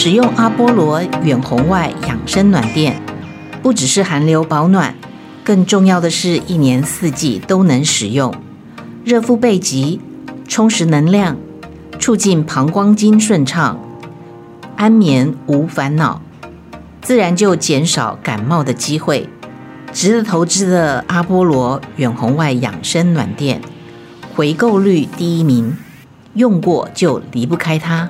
使用阿波罗远红外养生暖垫，不只是寒流保暖，更重要的是一年四季都能使用，热敷背脊，充实能量，促进膀胱经顺畅，安眠无烦恼，自然就减少感冒的机会。值得投资的阿波罗远红外养生暖垫，回购率第一名，用过就离不开它。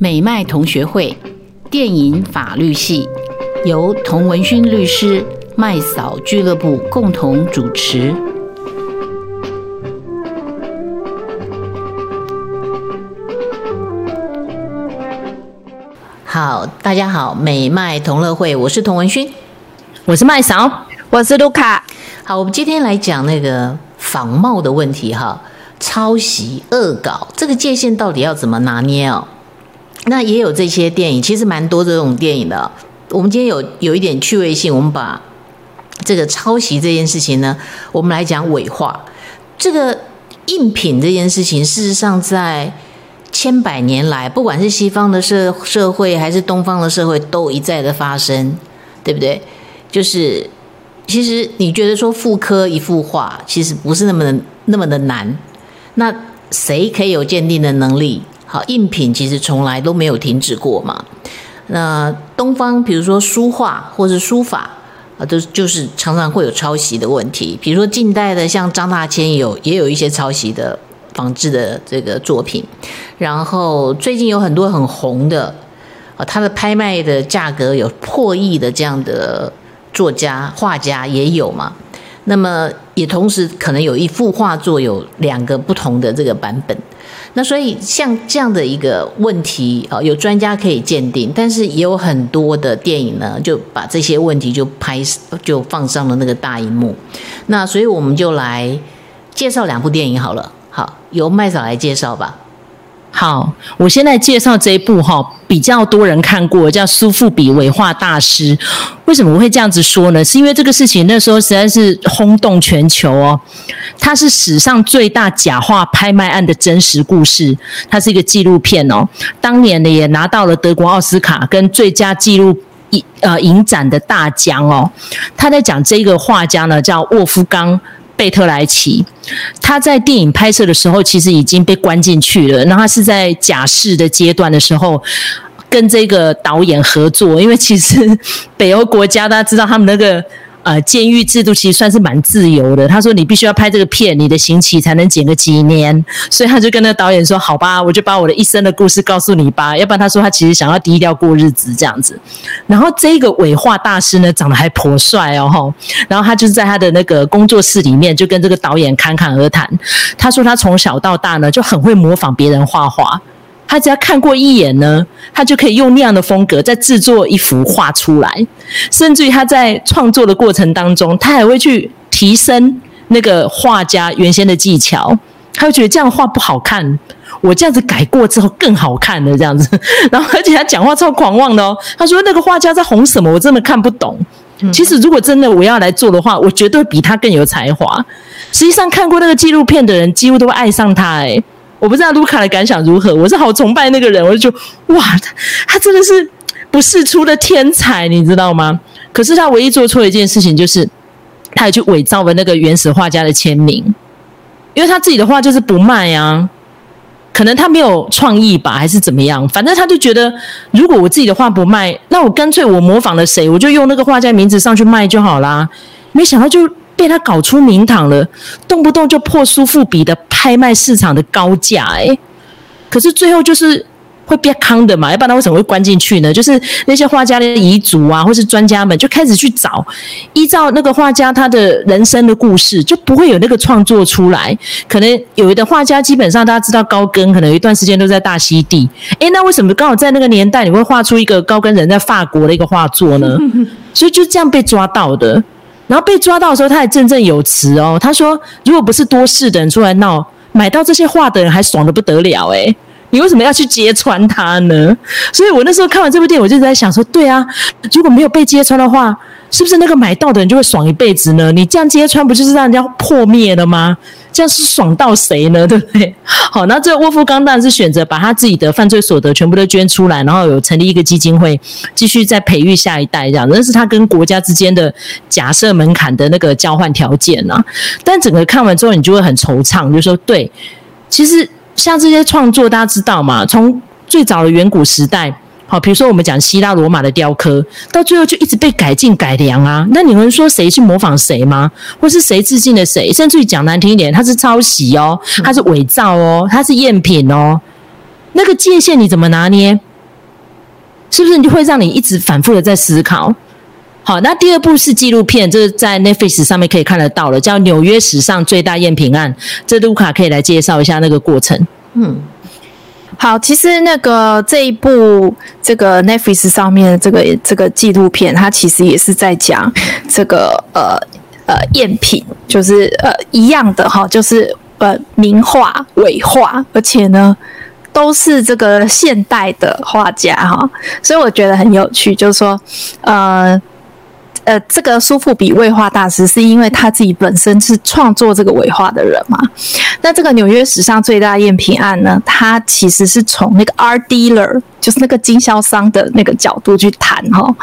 美麦同学会电影法律系由童文勋律师、麦嫂俱乐部共同主持。好，大家好，美麦同乐会，我是童文勋，我是麦嫂，我是卢卡。好，我们今天来讲那个仿冒的问题哈，抄袭、恶搞，这个界限到底要怎么拿捏哦？那也有这些电影，其实蛮多这种电影的。我们今天有有一点趣味性，我们把这个抄袭这件事情呢，我们来讲伪画。这个印品这件事情，事实上在千百年来，不管是西方的社社会还是东方的社会，都一再的发生，对不对？就是其实你觉得说复刻一幅画，其实不是那么的那么的难。那谁可以有鉴定的能力？好，印品其实从来都没有停止过嘛。那东方，比如说书画或是书法啊，都就是常常会有抄袭的问题。比如说近代的，像张大千有也有一些抄袭的仿制的这个作品。然后最近有很多很红的啊，他的拍卖的价格有破亿的这样的作家画家也有嘛。那么也同时可能有一幅画作有两个不同的这个版本。那所以像这样的一个问题啊，有专家可以鉴定，但是也有很多的电影呢，就把这些问题就拍就放上了那个大荧幕。那所以我们就来介绍两部电影好了。好，由麦嫂来介绍吧。好，我现在介绍这一部哈，比较多人看过，叫苏富比伪画大师。为什么我会这样子说呢？是因为这个事情那时候实在是轰动全球哦。它是史上最大假画拍卖案的真实故事，它是一个纪录片哦。当年呢也拿到了德国奥斯卡跟最佳纪录影呃影展的大奖哦。他在讲这个画家呢叫沃夫冈。贝特莱奇，他在电影拍摄的时候其实已经被关进去了。然后他是在假释的阶段的时候，跟这个导演合作，因为其实 北欧国家大家知道他们那个。呃，监狱制度其实算是蛮自由的。他说你必须要拍这个片，你的刑期才能减个几年。所以他就跟那个导演说：“好吧，我就把我的一生的故事告诉你吧。”要不然他说他其实想要低调过日子这样子。然后这个伪画大师呢，长得还颇帅哦吼。然后他就是在他的那个工作室里面，就跟这个导演侃侃而谈。他说他从小到大呢，就很会模仿别人画画。他只要看过一眼呢，他就可以用那样的风格再制作一幅画出来，甚至于他在创作的过程当中，他还会去提升那个画家原先的技巧。他会觉得这样画不好看，我这样子改过之后更好看了这样子。然后而且他讲话超狂妄的哦，他说那个画家在红什么，我真的看不懂。其实如果真的我要来做的话，我绝对比他更有才华。实际上看过那个纪录片的人，几乎都会爱上他诶。我不知道卢卡的感想如何，我是好崇拜那个人，我就觉得哇，他他真的是不世出的天才，你知道吗？可是他唯一做错的一件事情就是，他也去伪造了那个原始画家的签名，因为他自己的画就是不卖啊，可能他没有创意吧，还是怎么样？反正他就觉得，如果我自己的画不卖，那我干脆我模仿了谁，我就用那个画家名字上去卖就好啦。没想到就。被他搞出名堂了，动不动就破苏富比的拍卖市场的高价诶，可是最后就是会变康的嘛，要不然他为什么会关进去呢？就是那些画家的遗族啊，或是专家们就开始去找，依照那个画家他的人生的故事，就不会有那个创作出来。可能有的画家基本上大家知道高更，可能有一段时间都在大溪地，诶，那为什么刚好在那个年代你会画出一个高更人在法国的一个画作呢？所以就这样被抓到的。然后被抓到的时候，他还振振有词哦。他说：“如果不是多事的人出来闹，买到这些画的人还爽的不得了诶。你为什么要去揭穿他呢？所以我那时候看完这部电影，我就在想说，对啊，如果没有被揭穿的话，是不是那个买到的人就会爽一辈子呢？你这样揭穿，不就是让人家破灭了吗？这样是爽到谁呢？对不对？好，那这个沃夫冈当然是选择把他自己的犯罪所得全部都捐出来，然后有成立一个基金会，继续再培育下一代，这样。那是他跟国家之间的假设门槛的那个交换条件啊。但整个看完之后，你就会很惆怅，就说对，其实。像这些创作，大家知道嘛？从最早的远古时代，好，比如说我们讲希腊罗马的雕刻，到最后就一直被改进改良啊。那你们说谁去模仿谁吗？或是谁致敬了谁？甚至于讲难听一点，它是抄袭哦，它是伪造哦，它是赝品哦。那个界限你怎么拿捏？是不是你就会让你一直反复的在思考？好，那第二部是纪录片，这是在 Netflix 上面可以看得到了，叫《纽约史上最大赝品案》。这卢卡可以来介绍一下那个过程。嗯，好，其实那个这一部这个 Netflix 上面的这个这个纪录片，它其实也是在讲这个呃呃赝品，就是呃一样的哈，就是呃名画伪画，而且呢都是这个现代的画家哈，所以我觉得很有趣，就是说呃。呃，这个苏富比绘画大师是因为他自己本身是创作这个伪画的人嘛？那这个纽约史上最大赝品案呢，他其实是从那个 R dealer，就是那个经销商的那个角度去谈哈。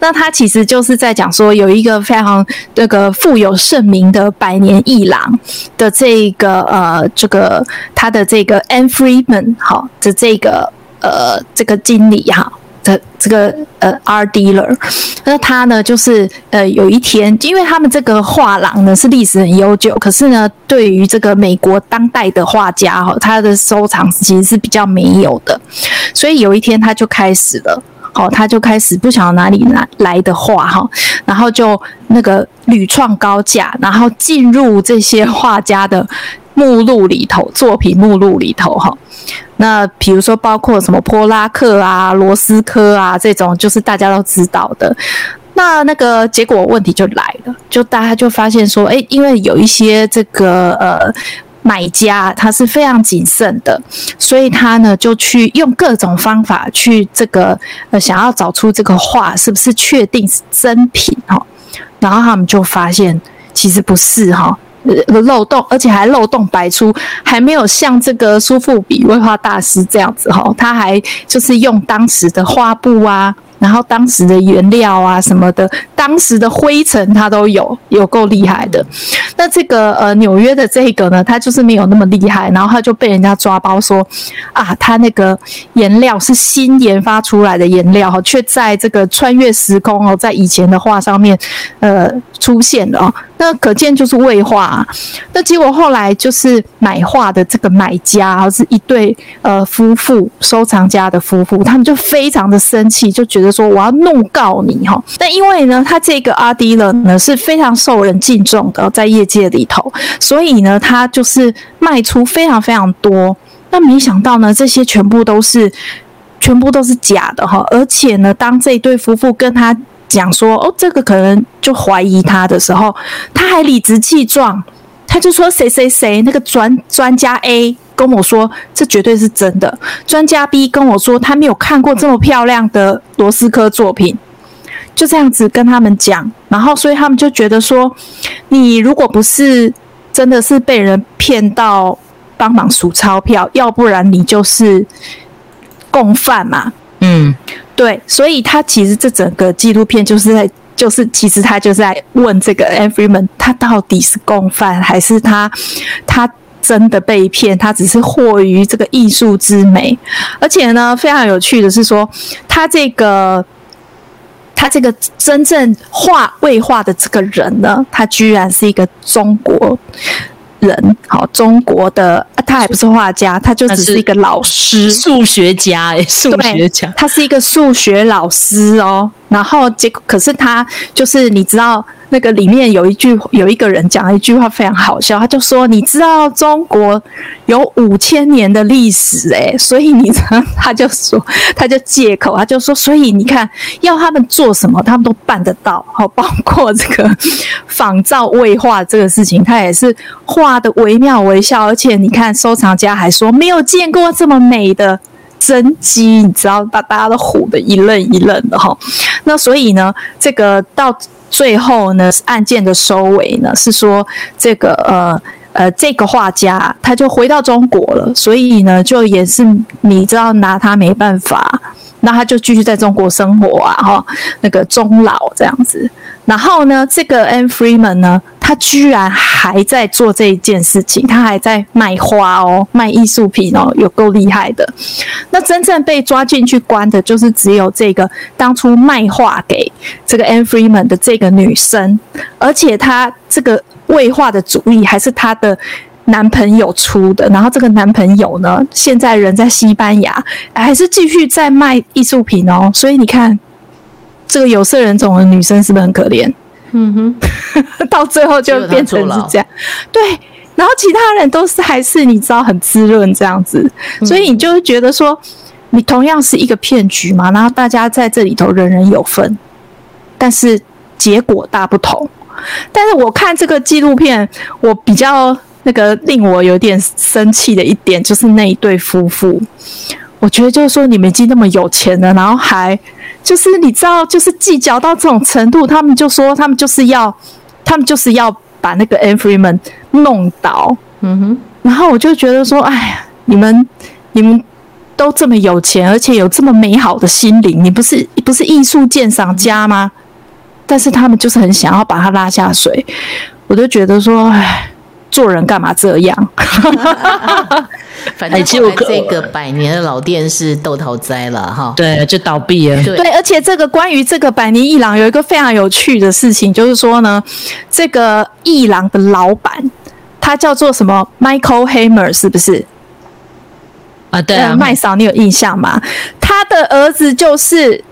那他其实就是在讲说，有一个非常那个富有盛名的百年艺廊的这个呃，这个他的这个 Anne Friedman 哈的这个呃这个经理哈。的这个呃 r dealer，那他呢，就是呃，有一天，因为他们这个画廊呢是历史很悠久，可是呢，对于这个美国当代的画家哈，他的收藏其实是比较没有的，所以有一天他就开始了，好，他就开始不晓得哪里来来的画哈，然后就那个屡创高价，然后进入这些画家的目录里头，作品目录里头哈。那比如说，包括什么波拉克啊、罗斯科啊这种，就是大家都知道的。那那个结果问题就来了，就大家就发现说，诶，因为有一些这个呃买家他是非常谨慎的，所以他呢就去用各种方法去这个呃想要找出这个画是不是确定是真品哈。然后他们就发现其实不是哈。漏洞，而且还漏洞百出，还没有像这个苏富比绘画大师这样子哈，他还就是用当时的画布啊。然后当时的原料啊什么的，当时的灰尘它都有，有够厉害的。那这个呃纽约的这个呢，它就是没有那么厉害，然后他就被人家抓包说啊，他那个颜料是新研发出来的颜料哈，却在这个穿越时空哦，在以前的画上面呃出现了哦，那可见就是伪画啊。那结果后来就是买画的这个买家是一对呃夫妇，收藏家的夫妇，他们就非常的生气，就觉得。说我要怒告你哈，但因为呢，他这个阿迪勒呢是非常受人敬重的，在业界里头，所以呢，他就是卖出非常非常多。那没想到呢，这些全部都是全部都是假的哈，而且呢，当这对夫妇跟他讲说哦，这个可能就怀疑他的时候，他还理直气壮，他就说谁谁谁那个专专家 A。跟我说这绝对是真的。专家 B 跟我说他没有看过这么漂亮的罗斯科作品，就这样子跟他们讲，然后所以他们就觉得说，你如果不是真的是被人骗到帮忙数钞票，要不然你就是共犯嘛。嗯，对，所以他其实这整个纪录片就是在，就是其实他就是在问这个 Friedman，他到底是共犯还是他他。真的被骗，他只是惑于这个艺术之美，而且呢，非常有趣的是说，他这个他这个真正画绘画的这个人呢，他居然是一个中国人，好，中国的，他还不是画家，他就只是一个老师，数学家，哎，数学家，他是一个数学老师哦，然后结果可是他就是你知道。那个里面有一句，有一个人讲了一句话非常好笑，他就说：“你知道中国有五千年的历史诶，所以你他就说，他就借口，他就说，所以你看要他们做什么，他们都办得到。好，包括这个仿造绘画这个事情，他也是画的惟妙惟肖，而且你看收藏家还说没有见过这么美的。”真机，你知道把大家都唬得一愣一愣的哈。那所以呢，这个到最后呢，案件的收尾呢是说，这个呃呃，这个画家他就回到中国了，所以呢，就也是你知道拿他没办法，那他就继续在中国生活啊哈，那个终老这样子。然后呢，这个 Anne Freeman 呢，他居然还在做这一件事情，他还在卖花哦，卖艺术品哦，有够厉害的。那真正被抓进去关的，就是只有这个当初卖画给这个 Anne Freeman 的这个女生，而且她这个绘画的主意还是她的男朋友出的。然后这个男朋友呢，现在人在西班牙，还是继续在卖艺术品哦。所以你看。这个有色人种的女生是不是很可怜？嗯哼，到最后就变成是这样。对，然后其他人都是还是你知道很滋润这样子，所以你就会觉得说，你同样是一个骗局嘛，然后大家在这里头人人有份，但是结果大不同。但是我看这个纪录片，我比较那个令我有点生气的一点就是那一对夫妇，我觉得就是说你们已经那么有钱了，然后还。就是你知道，就是计较到这种程度，他们就说他们就是要，他们就是要把那个 Anne Freeman 弄倒。嗯哼，然后我就觉得说，哎呀，你们你们都这么有钱，而且有这么美好的心灵，你不是不是艺术鉴赏家吗？但是他们就是很想要把他拉下水，我就觉得说，哎。做人干嘛这样？反正就这个百年的老店是豆桃栽了哈，对，就倒闭了。对，而且这个关于这个百年一郎有一个非常有趣的事情，就是说呢，这个一郎的老板他叫做什么？Michael Hammer 是不是？啊，对啊，麦嫂，你有印象吗？他的儿子就是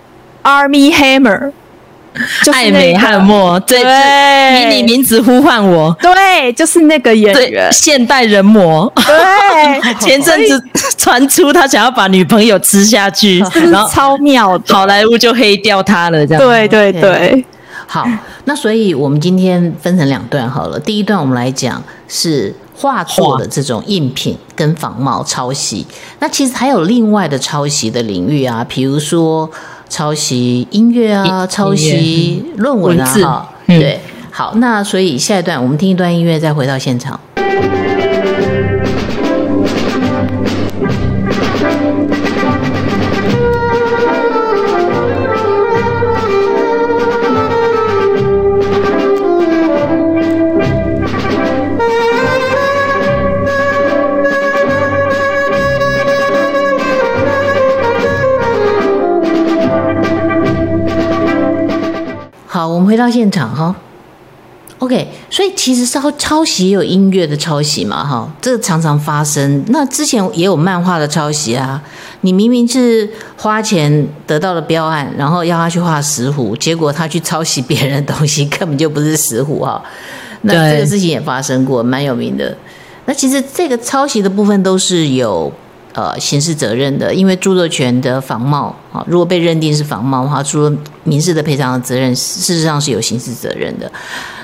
Armie Hammer。就是那个、艾美汉默，对，以你名字呼唤我，对，就是那个演员，现代人魔，对，前阵子传出他想要把女朋友吃下去，然后超妙的，好莱坞就黑掉他了，这样，对对对，对，好，那所以我们今天分成两段好了，第一段我们来讲是画作的这种赝品跟仿冒抄袭，那其实还有另外的抄袭的领域啊，比如说。抄袭音乐啊，抄袭论文啊，哈，对，好，那所以下一段我们听一段音乐，再回到现场。到现场哈。OK，所以其实抄抄袭也有音乐的抄袭嘛，哈，这个常常发生。那之前也有漫画的抄袭啊，你明明是花钱得到了标案，然后要他去画石虎，结果他去抄袭别人的东西，根本就不是石虎哈。那这个事情也发生过，蛮有名的。那其实这个抄袭的部分都是有。呃，刑事责任的，因为著作权的仿冒啊，如果被认定是仿冒的话，除了民事的赔偿的责任，事实上是有刑事责任的。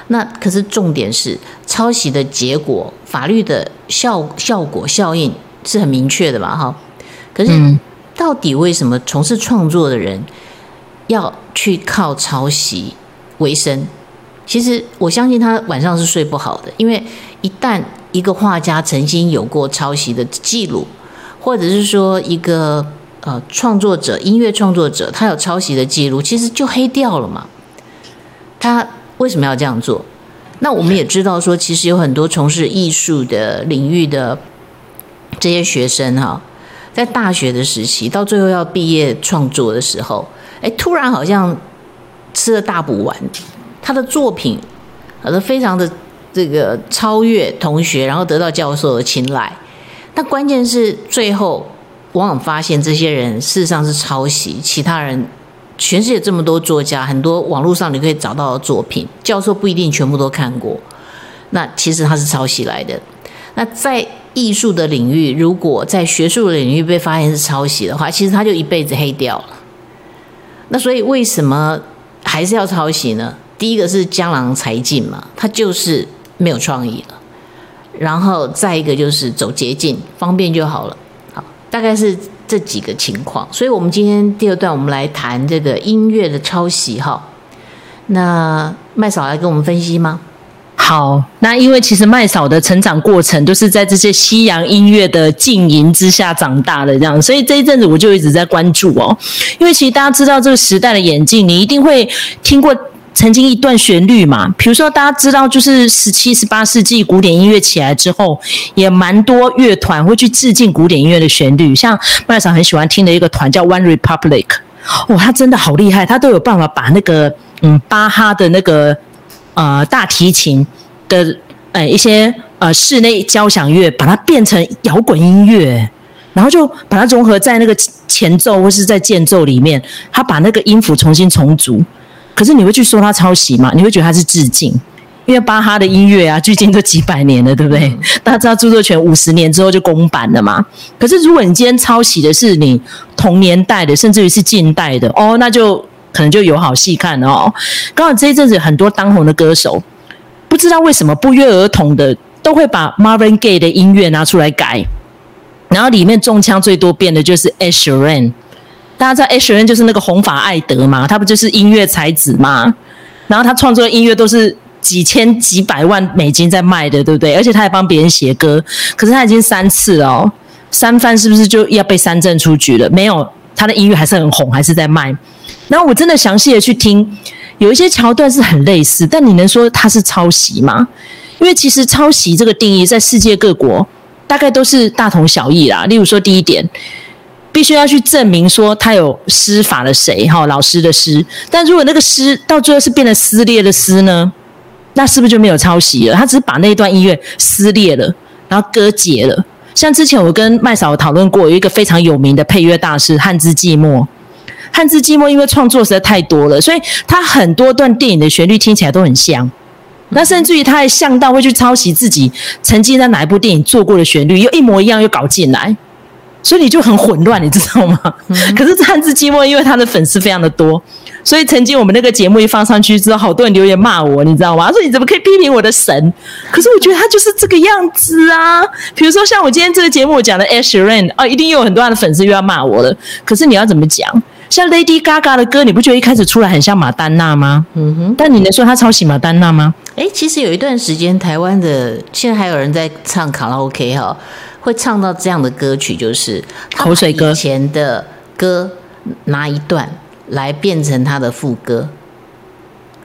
那可是重点是，抄袭的结果，法律的效效果效应是很明确的吧，哈。可是到底为什么从事创作的人要去靠抄袭为生？其实我相信他晚上是睡不好的，因为一旦一个画家曾经有过抄袭的记录。或者是说一个呃创作者，音乐创作者，他有抄袭的记录，其实就黑掉了嘛。他为什么要这样做？那我们也知道说，其实有很多从事艺术的领域的这些学生哈，在大学的时期，到最后要毕业创作的时候，哎，突然好像吃了大补丸，他的作品好像非常的这个超越同学，然后得到教授的青睐。但关键是最后往往发现这些人事实上是抄袭，其他人全世界这么多作家，很多网络上你可以找到的作品，教授不一定全部都看过。那其实他是抄袭来的。那在艺术的领域，如果在学术领域被发现是抄袭的话，其实他就一辈子黑掉了。那所以为什么还是要抄袭呢？第一个是江郎才尽嘛，他就是没有创意了。然后再一个就是走捷径，方便就好了。好，大概是这几个情况。所以我们今天第二段，我们来谈这个音乐的抄袭哈。那麦嫂来跟我们分析吗？好，那因为其实麦嫂的成长过程都是在这些西洋音乐的浸淫之下长大的，这样，所以这一阵子我就一直在关注哦。因为其实大家知道这个时代的演进，你一定会听过曾经一段旋律嘛。比如说大家知道，就是十七、十八世纪古典音乐起来之后，也蛮多乐团会去致敬古典音乐的旋律，像麦嫂很喜欢听的一个团叫 One Republic，哇，他真的好厉害，他都有办法把那个嗯巴哈的那个。呃，大提琴的呃一些呃室内交响乐，把它变成摇滚音乐，然后就把它融合在那个前奏或是在间奏里面，他把那个音符重新重组。可是你会去说他抄袭吗？你会觉得他是致敬，因为巴哈的音乐啊，距今都几百年了，对不对？嗯、大家知道著作权五十年之后就公版了嘛。可是如果你今天抄袭的是你同年代的，甚至于是近代的，哦，那就。可能就有好戏看哦。刚好这一阵子有很多当红的歌手，不知道为什么不约而同的都会把 Marvin Gaye 的音乐拿出来改，然后里面中枪最多变的就是 Ed Sheeran。大家知道 Ed Sheeran 就是那个红发艾德嘛，他不就是音乐才子嘛？然后他创作的音乐都是几千几百万美金在卖的，对不对？而且他还帮别人写歌，可是他已经三次哦，三番是不是就要被三振出局了？没有，他的音乐还是很红，还是在卖。然后我真的详细的去听，有一些桥段是很类似，但你能说它是抄袭吗？因为其实抄袭这个定义在世界各国大概都是大同小异啦。例如说，第一点，必须要去证明说他有施法的谁哈，老师的师。但如果那个师到最后是变成撕裂的撕呢，那是不是就没有抄袭了？他只是把那段音乐撕裂了，然后割解了。像之前我跟麦嫂讨论过，有一个非常有名的配乐大师汉字寂寞。汉字寂寞因为创作实在太多了，所以他很多段电影的旋律听起来都很像。那甚至于他还像到会去抄袭自己曾经在哪一部电影做过的旋律，又一模一样又搞进来，所以你就很混乱，你知道吗？嗯、可是汉字寂寞因为他的粉丝非常的多，所以曾经我们那个节目一放上去之后，好多人留言骂我，你知道吗？他说你怎么可以批评我的神？可是我觉得他就是这个样子啊。比如说像我今天这个节目我讲的 Ed Sheeran 啊，一定又有很多他的粉丝又要骂我了。可是你要怎么讲？像 Lady Gaga 的歌，你不觉得一开始出来很像马丹娜吗？嗯哼。但你能说他抄袭马丹娜吗？诶，其实有一段时间，台湾的现在还有人在唱卡拉 OK 哈，会唱到这样的歌曲，就是口水歌。以前的歌拿一段来变成他的副歌，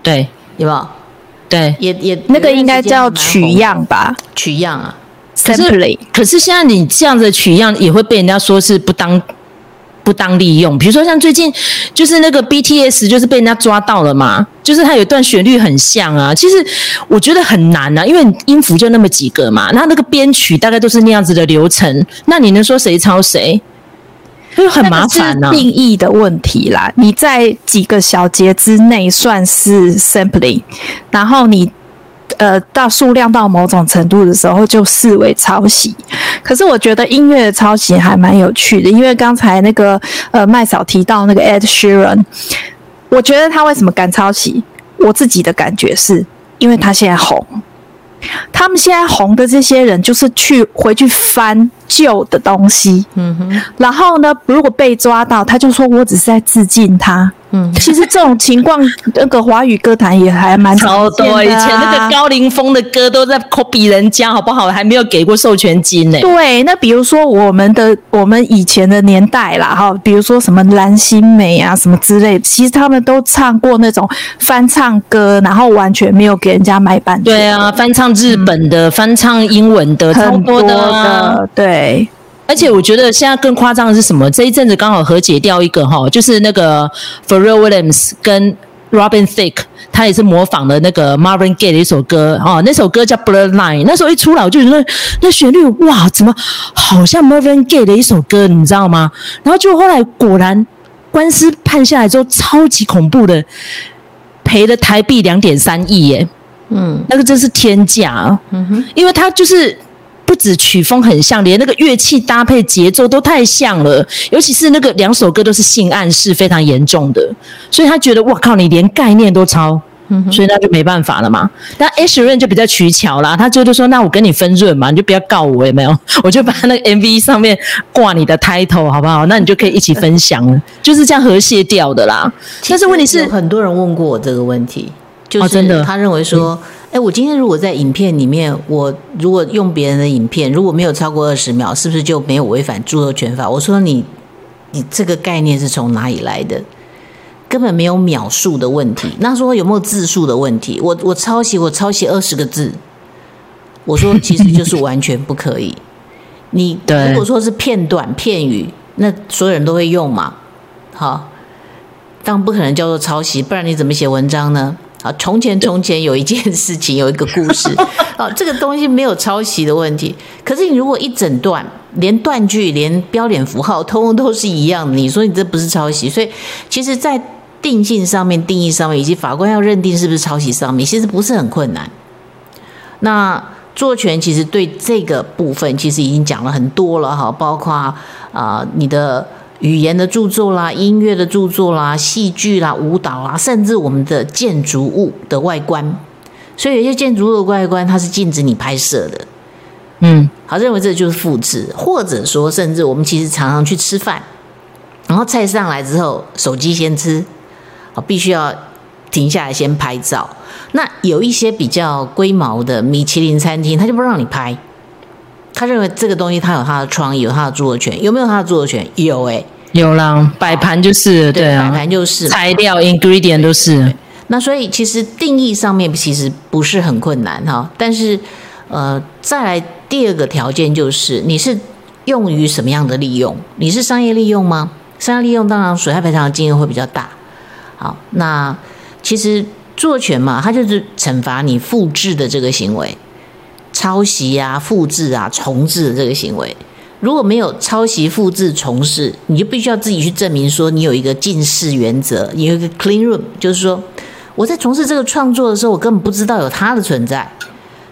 对，有没有？对，也也那个应该叫取样吧？取样啊。？simply？，可是现在你这样的取样也会被人家说是不当。不当利用，比如说像最近就是那个 BTS，就是被人家抓到了嘛，就是他有一段旋律很像啊。其实我觉得很难啊，因为音符就那么几个嘛，那那个编曲大概都是那样子的流程，那你能说谁抄谁？就很麻烦呢、啊。定义的问题啦，你在几个小节之内算是 sampling，然后你。呃，到数量到某种程度的时候，就视为抄袭。可是我觉得音乐的抄袭还蛮有趣的，因为刚才那个呃麦嫂提到那个 Ed Sheeran，我觉得他为什么敢抄袭？我自己的感觉是因为他现在红。他们现在红的这些人，就是去回去翻旧的东西，嗯哼，然后呢，如果被抓到，他就说我只是在致敬他。嗯，其实这种情况，那个华语歌坛也还蛮超多、啊。以前那个高凌风的歌都在 copy 人家，好不好？还没有给过授权金呢。对，那比如说我们的我们以前的年代啦，哈，比如说什么蓝心湄啊，什么之类的，其实他们都唱过那种翻唱歌，然后完全没有给人家买版权。对啊，翻唱日本的，嗯、翻唱英文的，很多的，啊、对。而且我觉得现在更夸张的是什么？这一阵子刚好和解掉一个哈，就是那个 Pharrell Williams 跟 Robin Thicke，他也是模仿了那个 Marvin Gaye 的一首歌哦，那首歌叫 Bloodline。那时候一出来，我就觉得那旋律哇，怎么好像 Marvin Gaye 的一首歌，你知道吗？然后就后来果然官司判下来之后，超级恐怖的，赔了台币两点三亿耶。嗯，那个真是天价啊。嗯哼，因为他就是不止曲风很像，连那个乐器搭配节奏都太像了，尤其是那个两首歌都是性暗示非常严重的，所以他觉得哇靠，你连概念都抄。所以那就没办法了嘛。那 Ed Sheeran 就比较取巧啦，他就就说：“那我跟你分润嘛，你就不要告我，有没有？我就把那个 MV 上面挂你的 title，好不好？那你就可以一起分享了，就是这样和谐掉的啦。但是问题是，很多人问过我这个问题，就是真的，他认为说：“哎，我今天如果在影片里面，我如果用别人的影片，如果没有超过二十秒，是不是就没有违反著作权法？”我说：“你，你这个概念是从哪里来的？”根本没有秒数的问题，那说有没有字数的问题？我我抄袭，我抄袭二十个字，我说其实就是完全不可以。你如果说是片段片语，那所有人都会用嘛？好，当然不可能叫做抄袭，不然你怎么写文章呢？啊，从前从前有一件事情，有一个故事，啊，这个东西没有抄袭的问题。可是你如果一整段，连断句、连标点符号，通通都是一样的，你说你这不是抄袭？所以其实，在定性上面、定义上面，以及法官要认定是不是抄袭上面，其实不是很困难。那著作权其实对这个部分其实已经讲了很多了哈，包括啊、呃、你的语言的著作啦、音乐的著作啦、戏剧啦、舞蹈啦，甚至我们的建筑物的外观。所以有些建筑物的外观它是禁止你拍摄的。嗯，好，认为这就是复制，或者说甚至我们其实常常去吃饭，然后菜上来之后，手机先吃。哦，必须要停下来先拍照。那有一些比较龟毛的米其林餐厅，他就不让你拍。他认为这个东西他有他的创意，有他的著作权。有没有他的著作权？有哎、欸，有啦。摆盘就是对啊，摆盘就是材料 ingredient 都是。那所以其实定义上面其实不是很困难哈。但是呃，再来第二个条件就是你是用于什么样的利用？你是商业利用吗？商业利用当然损害赔偿的金额会比较大。好，那其实著作权嘛，它就是惩罚你复制的这个行为，抄袭啊、复制啊、重置的这个行为。如果没有抄袭、复制、重置，你就必须要自己去证明说你有一个尽释原则，你有一个 clean room，就是说我在从事这个创作的时候，我根本不知道有它的存在，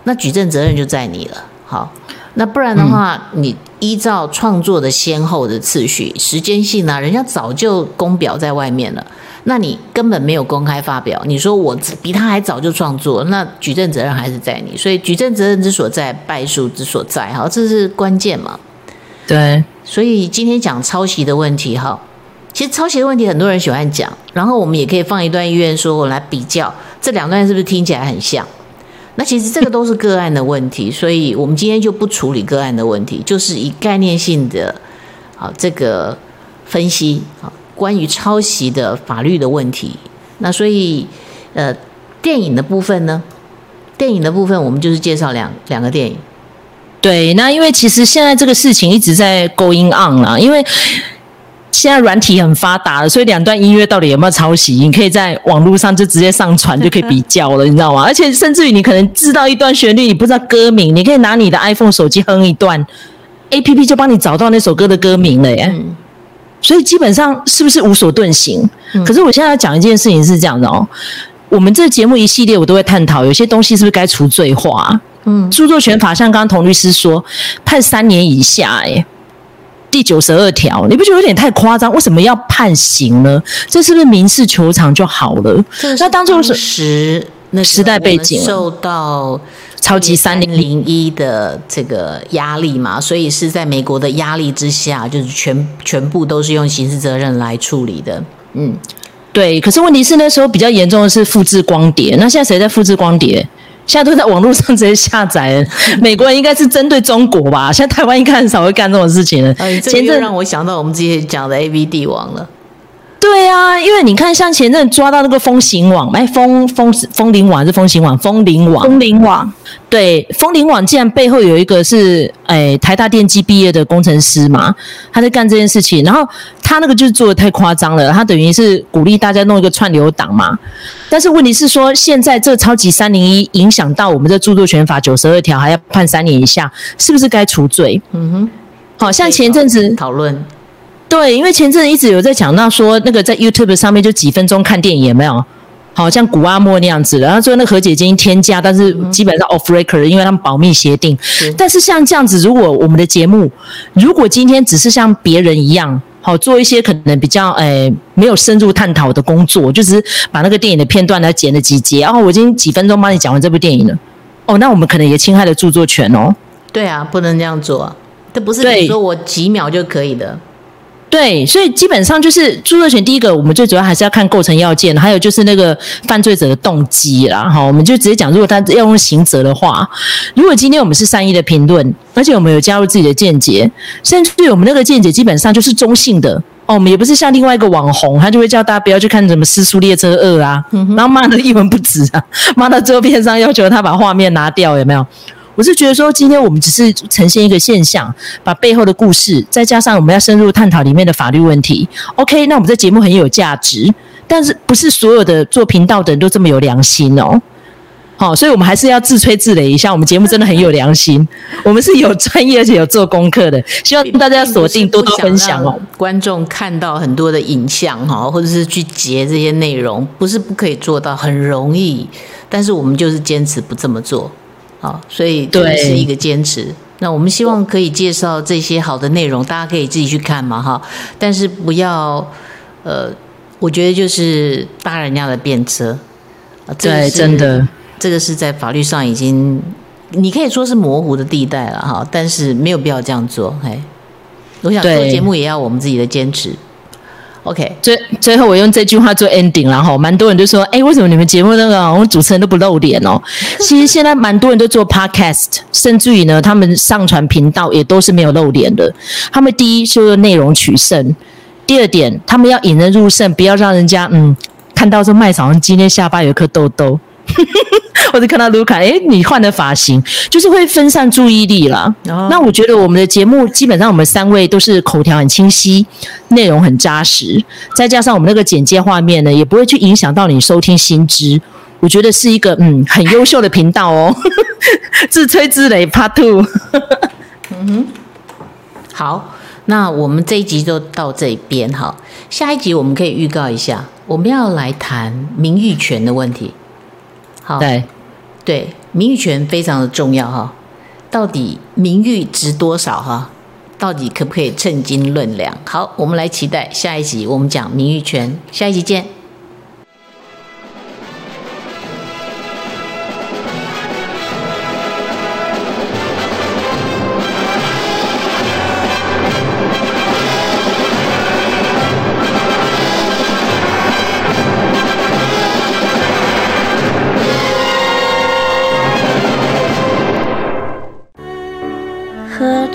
那举证责任就在你了。好，那不然的话，你依照创作的先后的次序、时间性啊，人家早就公表在外面了。那你根本没有公开发表，你说我比他还早就创作，那举证责任还是在你，所以举证责任之所在，败诉之所在，哈，这是关键嘛？对，所以今天讲抄袭的问题，哈，其实抄袭的问题很多人喜欢讲，然后我们也可以放一段音乐，说我来比较这两段是不是听起来很像？那其实这个都是个案的问题，所以我们今天就不处理个案的问题，就是以概念性的，好这个分析，好。关于抄袭的法律的问题，那所以，呃，电影的部分呢？电影的部分，我们就是介绍两两个电影。对，那因为其实现在这个事情一直在 going on 啦，因为现在软体很发达了，所以两段音乐到底有没有抄袭，你可以在网络上就直接上传就可以比较了，你知道吗？而且甚至于你可能知道一段旋律，你不知道歌名，你可以拿你的 iPhone 手机哼一段，APP 就帮你找到那首歌的歌名了耶。嗯所以基本上是不是无所遁形？嗯、可是我现在要讲一件事情是这样的哦，我们这个节目一系列我都会探讨，有些东西是不是该除罪化？嗯，著作权法像刚刚童律师说，判三年以下，哎，第九十二条，你不觉得有点太夸张？为什么要判刑呢？这是不是民事求偿就好了？那当初是那时代背景受到。超级三零一的这个压力嘛，所以是在美国的压力之下，就是全全部都是用刑事责任来处理的。嗯，对。可是问题是那时候比较严重的是复制光碟，那现在谁在复制光碟？现在都在网络上直接下载。美国人应该是针对中国吧？现在台湾应该很少会干这种事情了。哎，这就让我想到我们之前讲的 AV 帝王了。对啊，因为你看，像前阵抓到那个风行网，哎，风风风铃网还是风行网？风铃网，风铃网。对，风铃网竟然背后有一个是哎台大电机毕业的工程师嘛，他在干这件事情，然后他那个就是做的太夸张了，他等于是鼓励大家弄一个串流档嘛。但是问题是说，现在这超级三零一影响到我们的著作权法九十二条，还要判三年以下，是不是该除罪？嗯哼，好像前阵子讨论。对，因为前阵子一直有在讲到说，那个在 YouTube 上面就几分钟看电影有没有？好像古阿莫那样子，然后说那和解金添加，但是基本上 off record，因为他们保密协定。但是像这样子，如果我们的节目，如果今天只是像别人一样，好做一些可能比较诶、哎、没有深入探讨的工作，就是把那个电影的片段来剪了几节，然后我已经几分钟帮你讲完这部电影了。哦，那我们可能也侵害了著作权哦。对啊，不能这样做啊，这不是你说我几秒就可以的。对，所以基本上就是著作权。第一个，我们最主要还是要看构成要件，还有就是那个犯罪者的动机啦。哈，我们就直接讲，如果他要用刑责的话，如果今天我们是善意的评论，而且我们有加入自己的见解，甚至我们那个见解基本上就是中性的哦，我们也不是像另外一个网红，他就会叫大家不要去看什么《尸速列车二》啊，然后骂得一文不值啊，骂到最后片商要求他把画面拿掉，有没有？我是觉得说，今天我们只是呈现一个现象，把背后的故事，再加上我们要深入探讨里面的法律问题。OK，那我们这节目很有价值，但是不是所有的做频道的人都这么有良心哦？好，所以我们还是要自吹自擂一下，我们节目真的很有良心，我们是有专业而且有做功课的，希望大家要锁定多多分享哦。观众看到很多的影像哈，或者是去截这些内容，不是不可以做到，很容易，但是我们就是坚持不这么做。好，所以这是一个坚持。那我们希望可以介绍这些好的内容，大家可以自己去看嘛，哈。但是不要，呃，我觉得就是搭人家的便车。对，真的，这个是在法律上已经，你可以说是模糊的地带了，哈。但是没有必要这样做，嘿。我想做节目也要我们自己的坚持。OK，最最后我用这句话做 ending，然后蛮多人就说：“哎，为什么你们节目那个我们主持人都不露脸哦？” 其实现在蛮多人都做 podcast，甚至于呢，他们上传频道也都是没有露脸的。他们第一就是内容取胜，第二点他们要引人入胜，不要让人家嗯看到说麦嫂今天下巴有颗痘痘。或者看到卢卡，哎，你换了发型，就是会分散注意力啦。Oh. 那我觉得我们的节目基本上我们三位都是口条很清晰，内容很扎实，再加上我们那个简介画面呢，也不会去影响到你收听新知。我觉得是一个嗯很优秀的频道哦。自吹自擂 Part Two。嗯哼，好，那我们这一集就到这边哈。下一集我们可以预告一下，我们要来谈名誉权的问题。好，对，对，名誉权非常的重要哈。到底名誉值多少哈？到底可不可以称斤论两？好，我们来期待下一集，我们讲名誉权，下一集见。